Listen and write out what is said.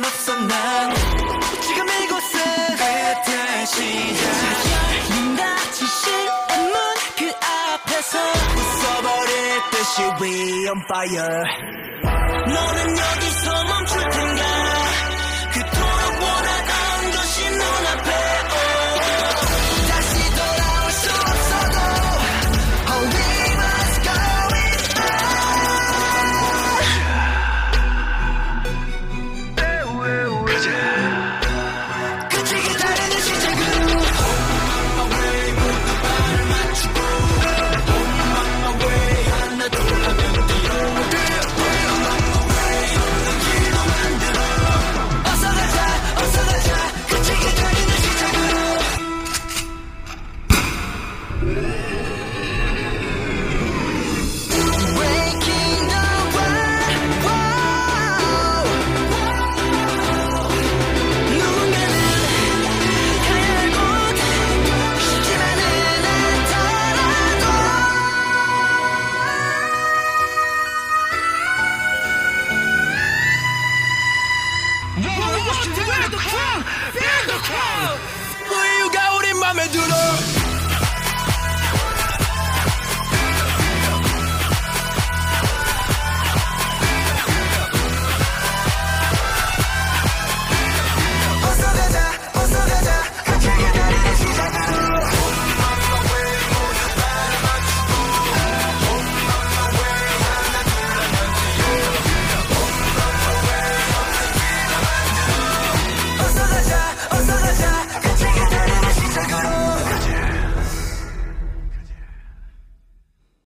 상관없어 난. 지금 이곳은 그때 시작 눈 닫힌 시문 그 앞에서 웃어버릴 듯이 We on fire. 너는 여기서 멈출 텐가 じ。Mohamed Doulou